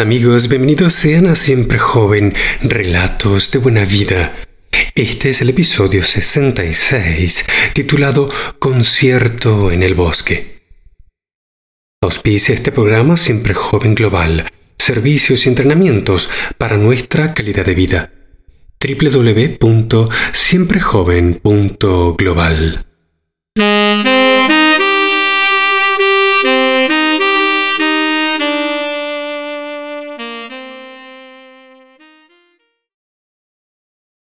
amigos? Bienvenidos sean a Siempre Joven, Relatos de Buena Vida. Este es el episodio 66, titulado Concierto en el Bosque. Auspicia este programa Siempre Joven Global, servicios y entrenamientos para nuestra calidad de vida. www.siemprejoven.global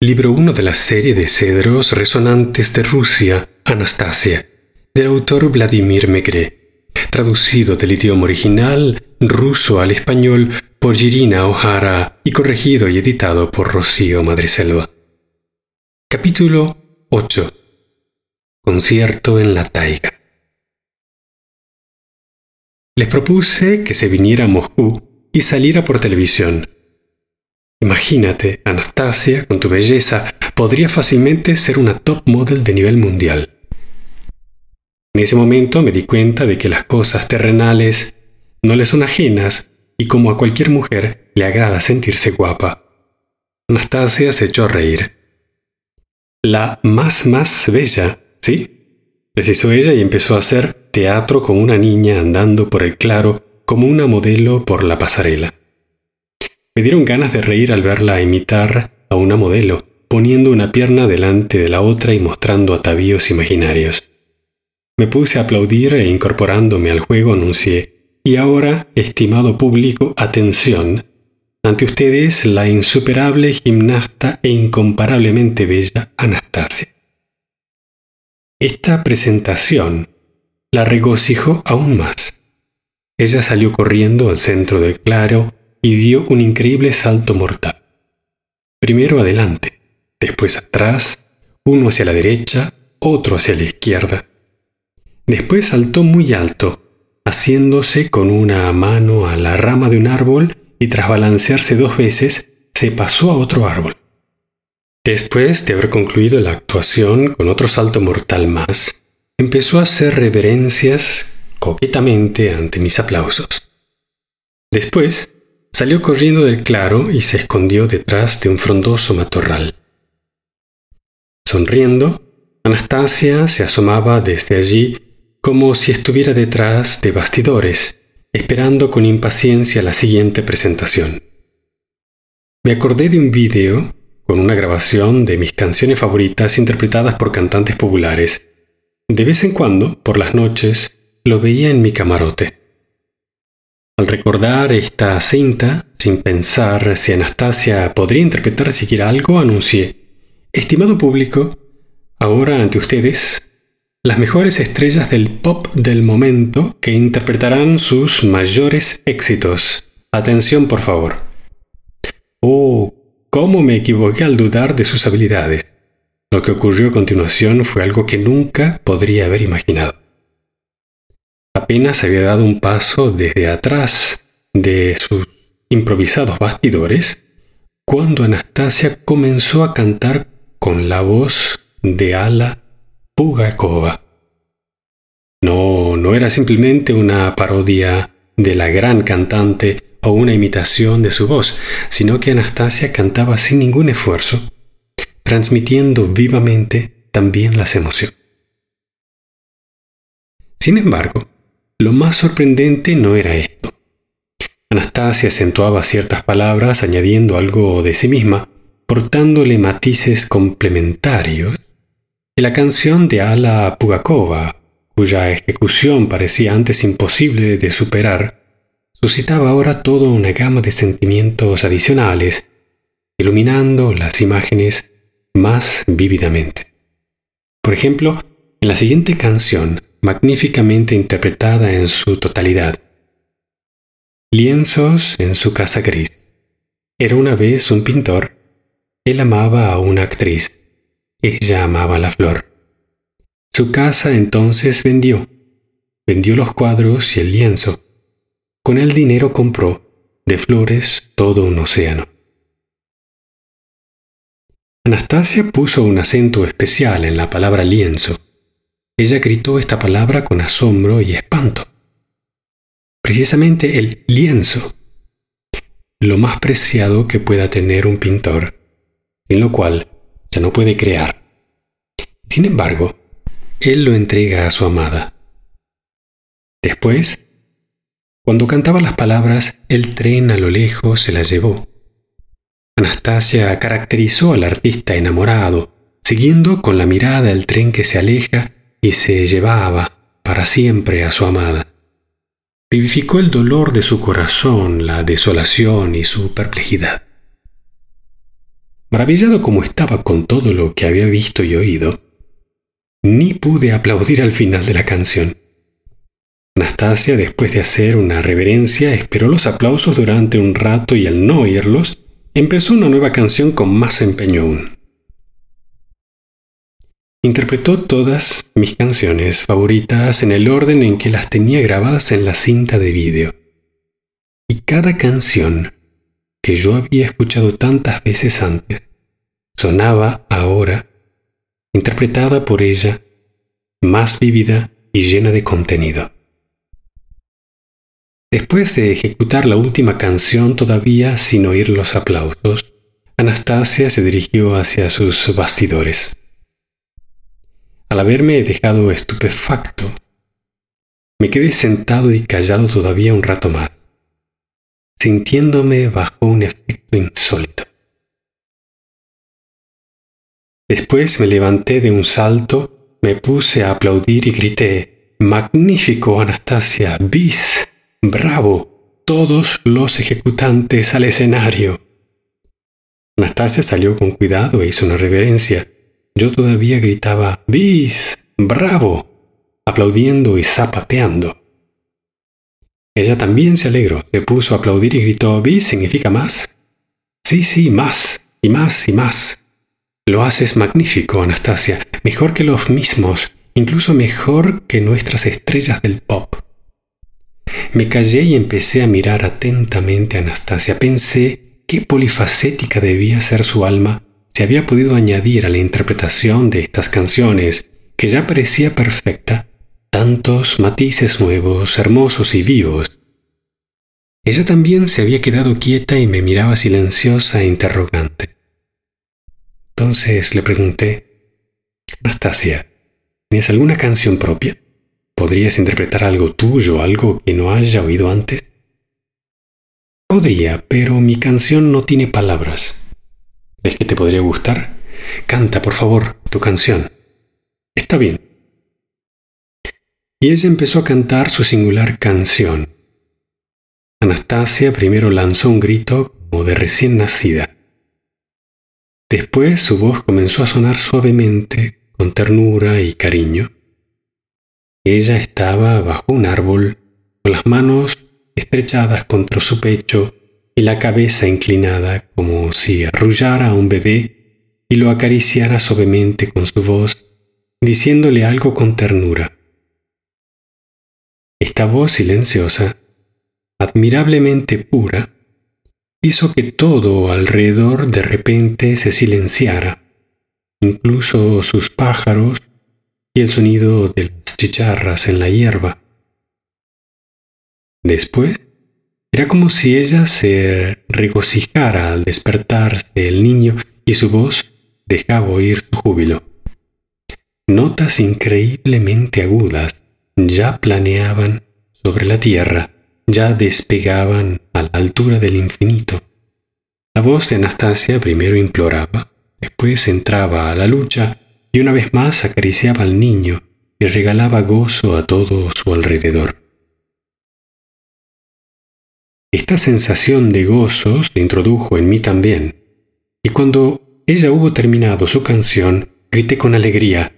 Libro 1 de la serie de cedros resonantes de Rusia, Anastasia, del autor Vladimir Megre, traducido del idioma original ruso al español por Girina O'Hara y corregido y editado por Rocío Madreselva. Capítulo 8. Concierto en la taiga. Les propuse que se viniera a Moscú y saliera por televisión Imagínate, Anastasia, con tu belleza, podría fácilmente ser una top model de nivel mundial. En ese momento me di cuenta de que las cosas terrenales no le son ajenas y como a cualquier mujer le agrada sentirse guapa. Anastasia se echó a reír. La más más bella, ¿sí? Precisó ella y empezó a hacer teatro con una niña andando por el claro como una modelo por la pasarela. Me dieron ganas de reír al verla imitar a una modelo, poniendo una pierna delante de la otra y mostrando atavíos imaginarios. Me puse a aplaudir e incorporándome al juego anuncié, y ahora, estimado público, atención, ante ustedes la insuperable gimnasta e incomparablemente bella Anastasia. Esta presentación la regocijó aún más. Ella salió corriendo al centro del claro y dio un increíble salto mortal. Primero adelante, después atrás, uno hacia la derecha, otro hacia la izquierda. Después saltó muy alto, haciéndose con una mano a la rama de un árbol y tras balancearse dos veces, se pasó a otro árbol. Después de haber concluido la actuación con otro salto mortal más, empezó a hacer reverencias coquetamente ante mis aplausos. Después Salió corriendo del claro y se escondió detrás de un frondoso matorral. Sonriendo, Anastasia se asomaba desde allí como si estuviera detrás de bastidores, esperando con impaciencia la siguiente presentación. Me acordé de un vídeo con una grabación de mis canciones favoritas interpretadas por cantantes populares. De vez en cuando, por las noches, lo veía en mi camarote. Al recordar esta cinta, sin pensar si Anastasia podría interpretar siquiera algo, anuncié, Estimado público, ahora ante ustedes, las mejores estrellas del pop del momento que interpretarán sus mayores éxitos. Atención, por favor. Oh, cómo me equivoqué al dudar de sus habilidades. Lo que ocurrió a continuación fue algo que nunca podría haber imaginado. Apenas había dado un paso desde atrás de sus improvisados bastidores cuando Anastasia comenzó a cantar con la voz de Ala Pugakova. No, no era simplemente una parodia de la gran cantante o una imitación de su voz, sino que Anastasia cantaba sin ningún esfuerzo, transmitiendo vivamente también las emociones. Sin embargo, lo más sorprendente no era esto. Anastasia acentuaba ciertas palabras añadiendo algo de sí misma, portándole matices complementarios, y la canción de Ala Pugakova, cuya ejecución parecía antes imposible de superar, suscitaba ahora toda una gama de sentimientos adicionales, iluminando las imágenes más vívidamente. Por ejemplo, en la siguiente canción, magníficamente interpretada en su totalidad. Lienzos en su casa gris. Era una vez un pintor. Él amaba a una actriz. Ella amaba la flor. Su casa entonces vendió. Vendió los cuadros y el lienzo. Con el dinero compró de flores todo un océano. Anastasia puso un acento especial en la palabra lienzo ella gritó esta palabra con asombro y espanto. Precisamente el lienzo lo más preciado que pueda tener un pintor, sin lo cual ya no puede crear. Sin embargo, él lo entrega a su amada. Después, cuando cantaba las palabras El tren a lo lejos se la llevó, Anastasia caracterizó al artista enamorado, siguiendo con la mirada el tren que se aleja y se llevaba para siempre a su amada. Vivificó el dolor de su corazón, la desolación y su perplejidad. Maravillado como estaba con todo lo que había visto y oído, ni pude aplaudir al final de la canción. Anastasia, después de hacer una reverencia, esperó los aplausos durante un rato y al no oírlos, empezó una nueva canción con más empeño aún. Interpretó todas mis canciones favoritas en el orden en que las tenía grabadas en la cinta de vídeo. Y cada canción que yo había escuchado tantas veces antes sonaba ahora, interpretada por ella, más vívida y llena de contenido. Después de ejecutar la última canción todavía sin oír los aplausos, Anastasia se dirigió hacia sus bastidores. Al haberme dejado estupefacto, me quedé sentado y callado todavía un rato más, sintiéndome bajo un efecto insólito. Después me levanté de un salto, me puse a aplaudir y grité, Magnífico, Anastasia, bis, bravo, todos los ejecutantes al escenario. Anastasia salió con cuidado e hizo una reverencia. Yo todavía gritaba, bis, bravo, aplaudiendo y zapateando. Ella también se alegró, se puso a aplaudir y gritó, bis significa más. Sí, sí, más, y más, y más. Lo haces magnífico, Anastasia, mejor que los mismos, incluso mejor que nuestras estrellas del pop. Me callé y empecé a mirar atentamente a Anastasia. Pensé qué polifacética debía ser su alma se había podido añadir a la interpretación de estas canciones, que ya parecía perfecta, tantos matices nuevos, hermosos y vivos. Ella también se había quedado quieta y me miraba silenciosa e interrogante. Entonces le pregunté, Anastasia, ¿tienes alguna canción propia? ¿Podrías interpretar algo tuyo, algo que no haya oído antes? Podría, pero mi canción no tiene palabras. ¿Es que te podría gustar? Canta, por favor, tu canción. Está bien. Y ella empezó a cantar su singular canción. Anastasia primero lanzó un grito como de recién nacida. Después su voz comenzó a sonar suavemente, con ternura y cariño. Ella estaba bajo un árbol, con las manos estrechadas contra su pecho y la cabeza inclinada como si arrullara a un bebé y lo acariciara suavemente con su voz, diciéndole algo con ternura. Esta voz silenciosa, admirablemente pura, hizo que todo alrededor de repente se silenciara, incluso sus pájaros y el sonido de las chicharras en la hierba. Después, era como si ella se regocijara al despertarse el niño y su voz dejaba oír su júbilo. Notas increíblemente agudas ya planeaban sobre la tierra, ya despegaban a la altura del infinito. La voz de Anastasia primero imploraba, después entraba a la lucha y una vez más acariciaba al niño y regalaba gozo a todo su alrededor. Esta sensación de gozo se introdujo en mí también, y cuando ella hubo terminado su canción, grité con alegría,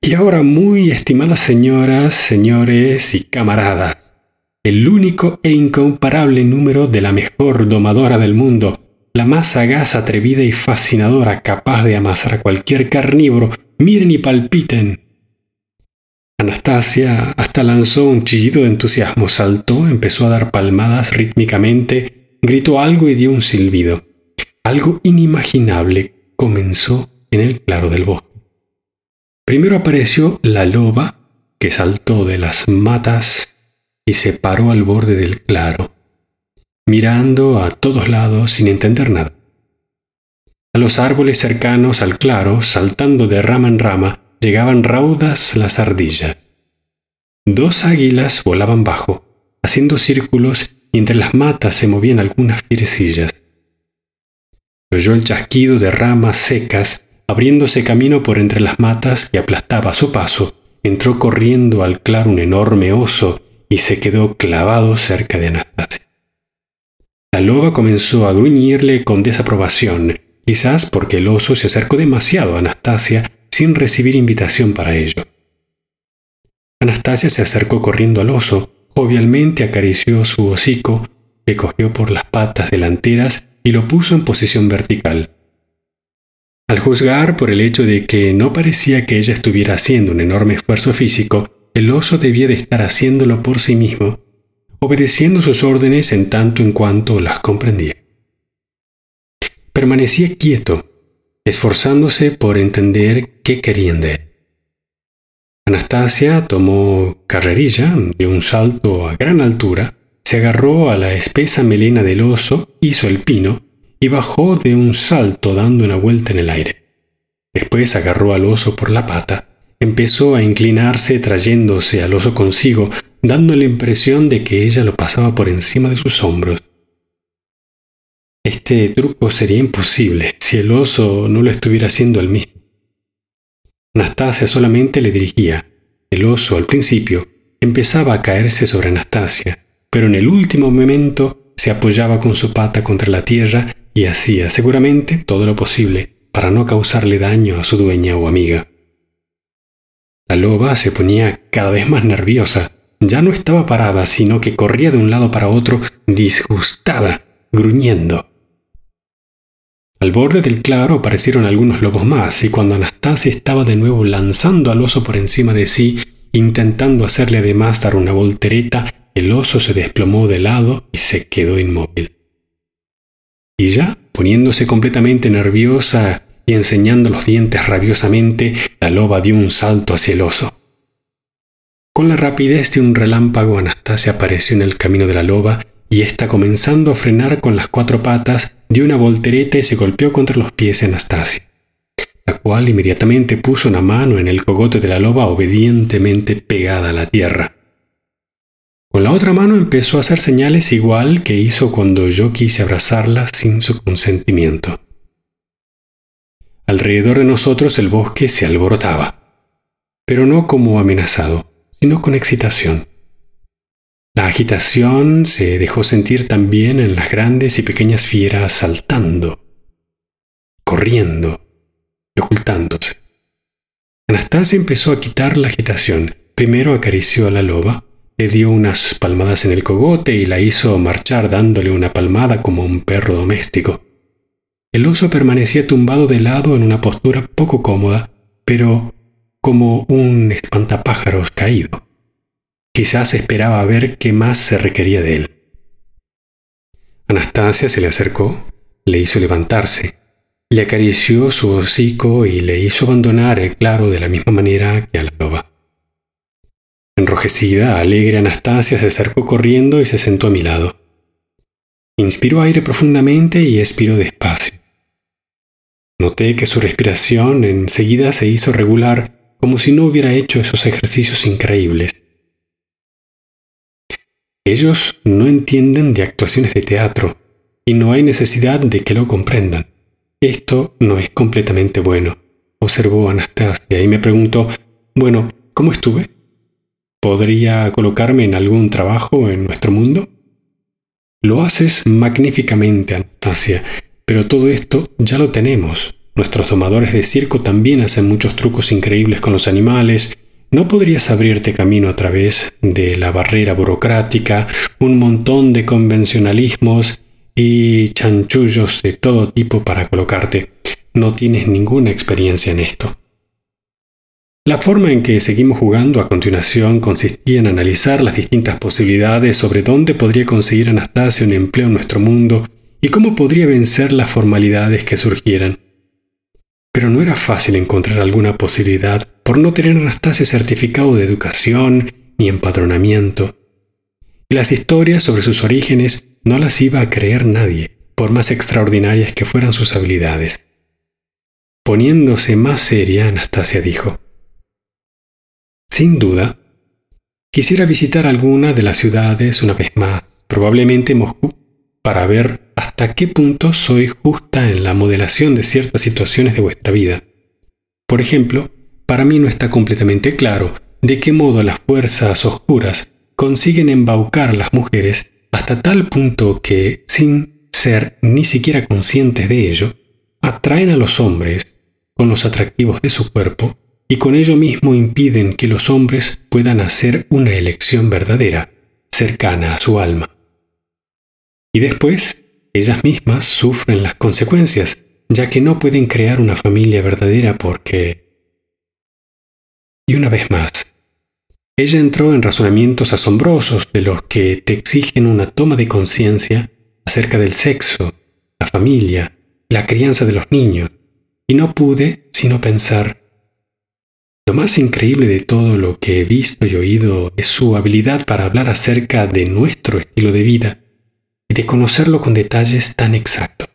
y ahora muy estimadas señoras, señores y camaradas, el único e incomparable número de la mejor domadora del mundo, la más sagaz, atrevida y fascinadora capaz de amasar a cualquier carnívoro, miren y palpiten. Anastasia hasta lanzó un chillido de entusiasmo, saltó, empezó a dar palmadas rítmicamente, gritó algo y dio un silbido. Algo inimaginable comenzó en el claro del bosque. Primero apareció la loba, que saltó de las matas y se paró al borde del claro. mirando a todos lados sin entender nada. A los árboles cercanos al claro, saltando de rama en rama, llegaban raudas las ardillas. Dos águilas volaban bajo, haciendo círculos y entre las matas se movían algunas fierecillas. Oyó el chasquido de ramas secas abriéndose camino por entre las matas que aplastaba su paso, entró corriendo al claro un enorme oso y se quedó clavado cerca de Anastasia. La loba comenzó a gruñirle con desaprobación, quizás porque el oso se acercó demasiado a Anastasia sin recibir invitación para ello. Anastasia se acercó corriendo al oso, jovialmente acarició su hocico, le cogió por las patas delanteras y lo puso en posición vertical. Al juzgar por el hecho de que no parecía que ella estuviera haciendo un enorme esfuerzo físico, el oso debía de estar haciéndolo por sí mismo, obedeciendo sus órdenes en tanto en cuanto las comprendía. Permanecía quieto, esforzándose por entender qué querían de él. Anastasia tomó carrerilla, dio un salto a gran altura, se agarró a la espesa melena del oso, hizo el pino y bajó de un salto dando una vuelta en el aire. Después agarró al oso por la pata, empezó a inclinarse trayéndose al oso consigo, dando la impresión de que ella lo pasaba por encima de sus hombros. Este truco sería imposible si el oso no lo estuviera haciendo él mismo. Anastasia solamente le dirigía. El oso, al principio, empezaba a caerse sobre Anastasia, pero en el último momento se apoyaba con su pata contra la tierra y hacía seguramente todo lo posible para no causarle daño a su dueña o amiga. La loba se ponía cada vez más nerviosa. Ya no estaba parada, sino que corría de un lado para otro, disgustada, gruñendo. Al borde del claro aparecieron algunos lobos más, y cuando Anastasia estaba de nuevo lanzando al oso por encima de sí, intentando hacerle además dar una voltereta, el oso se desplomó de lado y se quedó inmóvil. Y ya, poniéndose completamente nerviosa y enseñando los dientes rabiosamente, la loba dio un salto hacia el oso. Con la rapidez de un relámpago, Anastasia apareció en el camino de la loba y ésta, comenzando a frenar con las cuatro patas, dio una voltereta y se golpeó contra los pies de Anastasia, la cual inmediatamente puso una mano en el cogote de la loba obedientemente pegada a la tierra. Con la otra mano empezó a hacer señales igual que hizo cuando yo quise abrazarla sin su consentimiento. Alrededor de nosotros el bosque se alborotaba, pero no como amenazado, sino con excitación. La agitación se dejó sentir también en las grandes y pequeñas fieras saltando, corriendo y ocultándose. Anastasia empezó a quitar la agitación. Primero acarició a la loba, le dio unas palmadas en el cogote y la hizo marchar dándole una palmada como un perro doméstico. El oso permanecía tumbado de lado en una postura poco cómoda, pero como un espantapájaros caído. Quizás esperaba ver qué más se requería de él. Anastasia se le acercó, le hizo levantarse, le acarició su hocico y le hizo abandonar el claro de la misma manera que a la loba. Enrojecida, alegre Anastasia se acercó corriendo y se sentó a mi lado. Inspiró aire profundamente y expiró despacio. Noté que su respiración enseguida se hizo regular como si no hubiera hecho esos ejercicios increíbles. Ellos no entienden de actuaciones de teatro y no hay necesidad de que lo comprendan. Esto no es completamente bueno, observó Anastasia y me preguntó, bueno, ¿cómo estuve? ¿Podría colocarme en algún trabajo en nuestro mundo? Lo haces magníficamente, Anastasia, pero todo esto ya lo tenemos. Nuestros domadores de circo también hacen muchos trucos increíbles con los animales. ¿No podrías abrirte camino a través de la barrera burocrática, un montón de convencionalismos y chanchullos de todo tipo para colocarte? No tienes ninguna experiencia en esto. La forma en que seguimos jugando a continuación consistía en analizar las distintas posibilidades sobre dónde podría conseguir Anastasia un empleo en nuestro mundo y cómo podría vencer las formalidades que surgieran. Pero no era fácil encontrar alguna posibilidad por no tener Anastasia certificado de educación ni empadronamiento. las historias sobre sus orígenes no las iba a creer nadie, por más extraordinarias que fueran sus habilidades. Poniéndose más seria, Anastasia dijo, Sin duda, quisiera visitar alguna de las ciudades una vez más, probablemente Moscú, para ver hasta qué punto soy justa en la modelación de ciertas situaciones de vuestra vida. Por ejemplo, para mí no está completamente claro de qué modo las fuerzas oscuras consiguen embaucar a las mujeres hasta tal punto que, sin ser ni siquiera conscientes de ello, atraen a los hombres con los atractivos de su cuerpo y con ello mismo impiden que los hombres puedan hacer una elección verdadera, cercana a su alma. Y después, ellas mismas sufren las consecuencias, ya que no pueden crear una familia verdadera porque... Y una vez más, ella entró en razonamientos asombrosos de los que te exigen una toma de conciencia acerca del sexo, la familia, la crianza de los niños, y no pude sino pensar, lo más increíble de todo lo que he visto y oído es su habilidad para hablar acerca de nuestro estilo de vida y de conocerlo con detalles tan exactos.